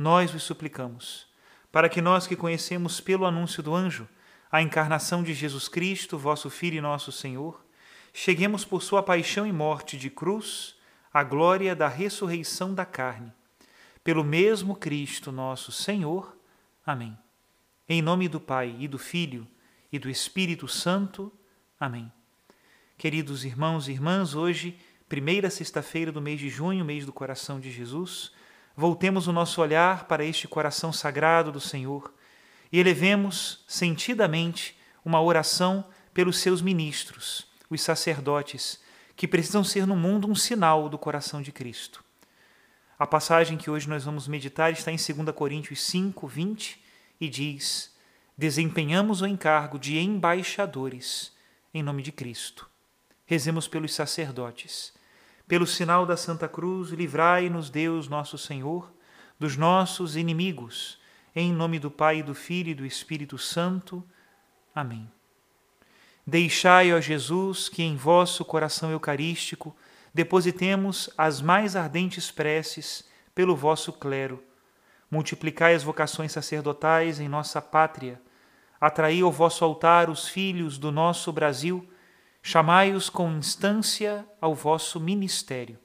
nós vos suplicamos, para que nós que conhecemos pelo anúncio do anjo a encarnação de Jesus Cristo, vosso Filho e nosso Senhor, cheguemos por sua paixão e morte de cruz à glória da ressurreição da carne. Pelo mesmo Cristo nosso Senhor. Amém. Em nome do Pai e do Filho e do Espírito Santo. Amém. Queridos irmãos e irmãs, hoje, primeira sexta-feira do mês de junho, mês do coração de Jesus, voltemos o nosso olhar para este coração sagrado do Senhor e elevemos sentidamente uma oração pelos seus ministros, os sacerdotes, que precisam ser no mundo um sinal do coração de Cristo. A passagem que hoje nós vamos meditar está em 2 Coríntios 5, 20 e diz: Desempenhamos o encargo de embaixadores em nome de Cristo. Rezemos pelos sacerdotes pelo sinal da Santa Cruz, livrai-nos, Deus nosso Senhor, dos nossos inimigos. Em nome do Pai, do Filho e do Espírito Santo. Amém. Deixai, ó Jesus, que em vosso coração eucarístico depositemos as mais ardentes preces pelo vosso clero. Multiplicai as vocações sacerdotais em nossa pátria. Atraí ao vosso altar os filhos do nosso Brasil Chamai-os com instância ao vosso ministério.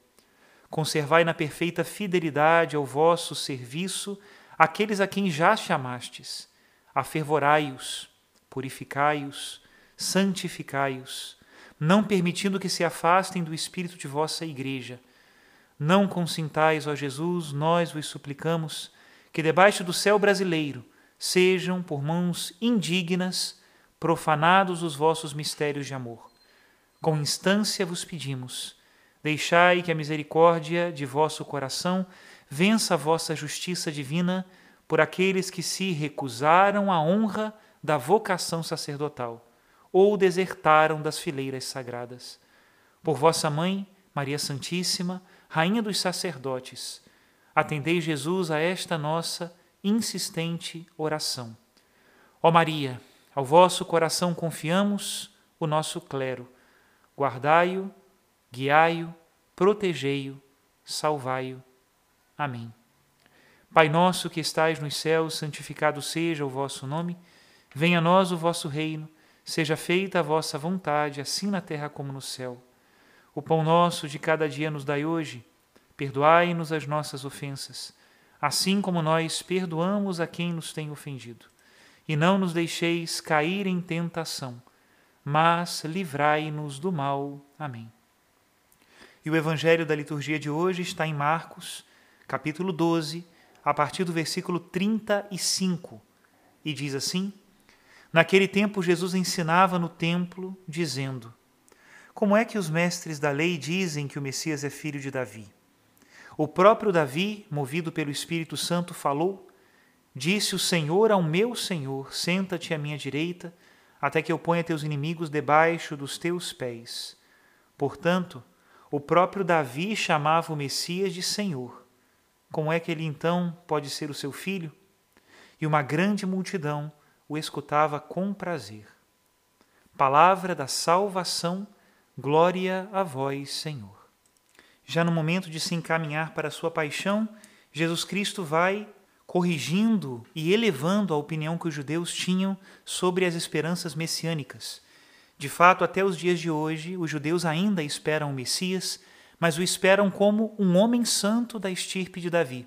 Conservai na perfeita fidelidade ao vosso serviço aqueles a quem já chamastes. Afervorai-os, purificai-os, santificai-os, não permitindo que se afastem do espírito de vossa igreja. Não consintais, ó Jesus, nós vos suplicamos, que debaixo do céu brasileiro sejam, por mãos indignas, profanados os vossos mistérios de amor com instância vos pedimos, deixai que a misericórdia de vosso coração vença a vossa justiça divina por aqueles que se recusaram à honra da vocação sacerdotal ou desertaram das fileiras sagradas. Por vossa mãe, Maria Santíssima, Rainha dos sacerdotes, atendei Jesus a esta nossa insistente oração. Ó Maria, ao vosso coração confiamos o nosso clero guardai-o, guiai-o, protegei-o, salvai-o. Amém. Pai nosso que estais nos céus, santificado seja o vosso nome. Venha a nós o vosso reino. Seja feita a vossa vontade, assim na terra como no céu. O pão nosso de cada dia nos dai hoje. Perdoai-nos as nossas ofensas, assim como nós perdoamos a quem nos tem ofendido. E não nos deixeis cair em tentação mas livrai-nos do mal. Amém. E o evangelho da liturgia de hoje está em Marcos, capítulo 12, a partir do versículo 35, e diz assim: Naquele tempo Jesus ensinava no templo, dizendo: Como é que os mestres da lei dizem que o Messias é filho de Davi? O próprio Davi, movido pelo Espírito Santo, falou: Disse o Senhor ao meu Senhor: Senta-te à minha direita até que eu ponha teus inimigos debaixo dos teus pés. Portanto, o próprio Davi chamava o Messias de Senhor. Como é que ele então pode ser o seu filho? e uma grande multidão o escutava com prazer. Palavra da salvação, glória a vós, Senhor. Já no momento de se encaminhar para a sua paixão, Jesus Cristo vai corrigindo e elevando a opinião que os judeus tinham sobre as esperanças messiânicas. De fato, até os dias de hoje, os judeus ainda esperam o Messias, mas o esperam como um homem santo da estirpe de Davi.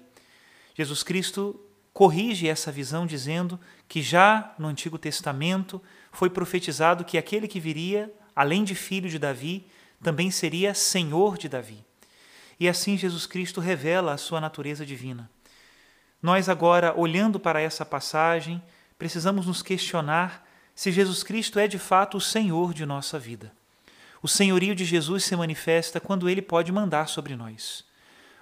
Jesus Cristo corrige essa visão dizendo que já no Antigo Testamento foi profetizado que aquele que viria, além de filho de Davi, também seria senhor de Davi. E assim Jesus Cristo revela a sua natureza divina. Nós agora, olhando para essa passagem, precisamos nos questionar se Jesus Cristo é de fato o Senhor de nossa vida. O senhorio de Jesus se manifesta quando ele pode mandar sobre nós.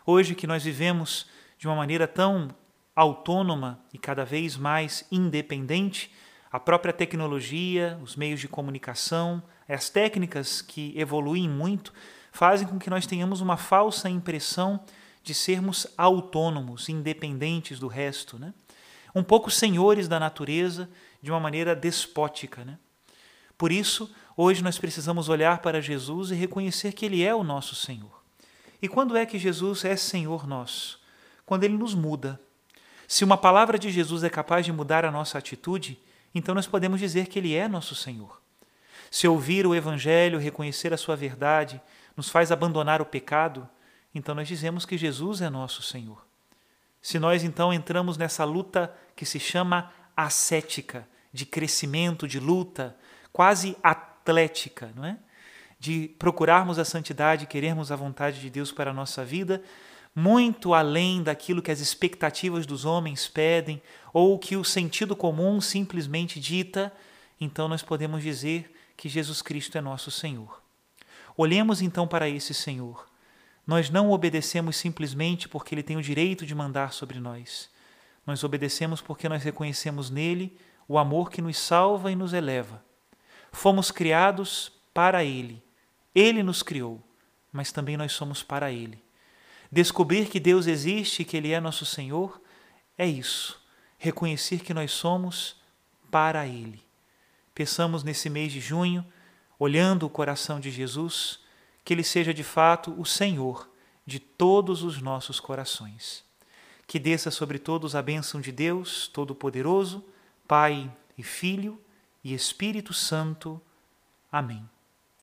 Hoje que nós vivemos de uma maneira tão autônoma e cada vez mais independente, a própria tecnologia, os meios de comunicação, as técnicas que evoluem muito, fazem com que nós tenhamos uma falsa impressão de sermos autônomos, independentes do resto, né? um pouco senhores da natureza de uma maneira despótica. Né? Por isso, hoje nós precisamos olhar para Jesus e reconhecer que Ele é o nosso Senhor. E quando é que Jesus é Senhor nosso? Quando Ele nos muda. Se uma palavra de Jesus é capaz de mudar a nossa atitude, então nós podemos dizer que Ele é nosso Senhor. Se ouvir o Evangelho, reconhecer a sua verdade, nos faz abandonar o pecado, então nós dizemos que Jesus é nosso Senhor. Se nós então entramos nessa luta que se chama ascética, de crescimento, de luta, quase atlética, não é? De procurarmos a santidade, querermos a vontade de Deus para a nossa vida, muito além daquilo que as expectativas dos homens pedem ou que o sentido comum simplesmente dita, então nós podemos dizer que Jesus Cristo é nosso Senhor. Olhemos então para esse Senhor nós não obedecemos simplesmente porque ele tem o direito de mandar sobre nós. Nós obedecemos porque nós reconhecemos nele o amor que nos salva e nos eleva. Fomos criados para ele. Ele nos criou, mas também nós somos para ele. Descobrir que Deus existe e que ele é nosso Senhor é isso. Reconhecer que nós somos para ele. Peçamos nesse mês de junho, olhando o coração de Jesus, que Ele seja de fato o Senhor de todos os nossos corações. Que desça sobre todos a bênção de Deus Todo-Poderoso, Pai e Filho e Espírito Santo. Amém.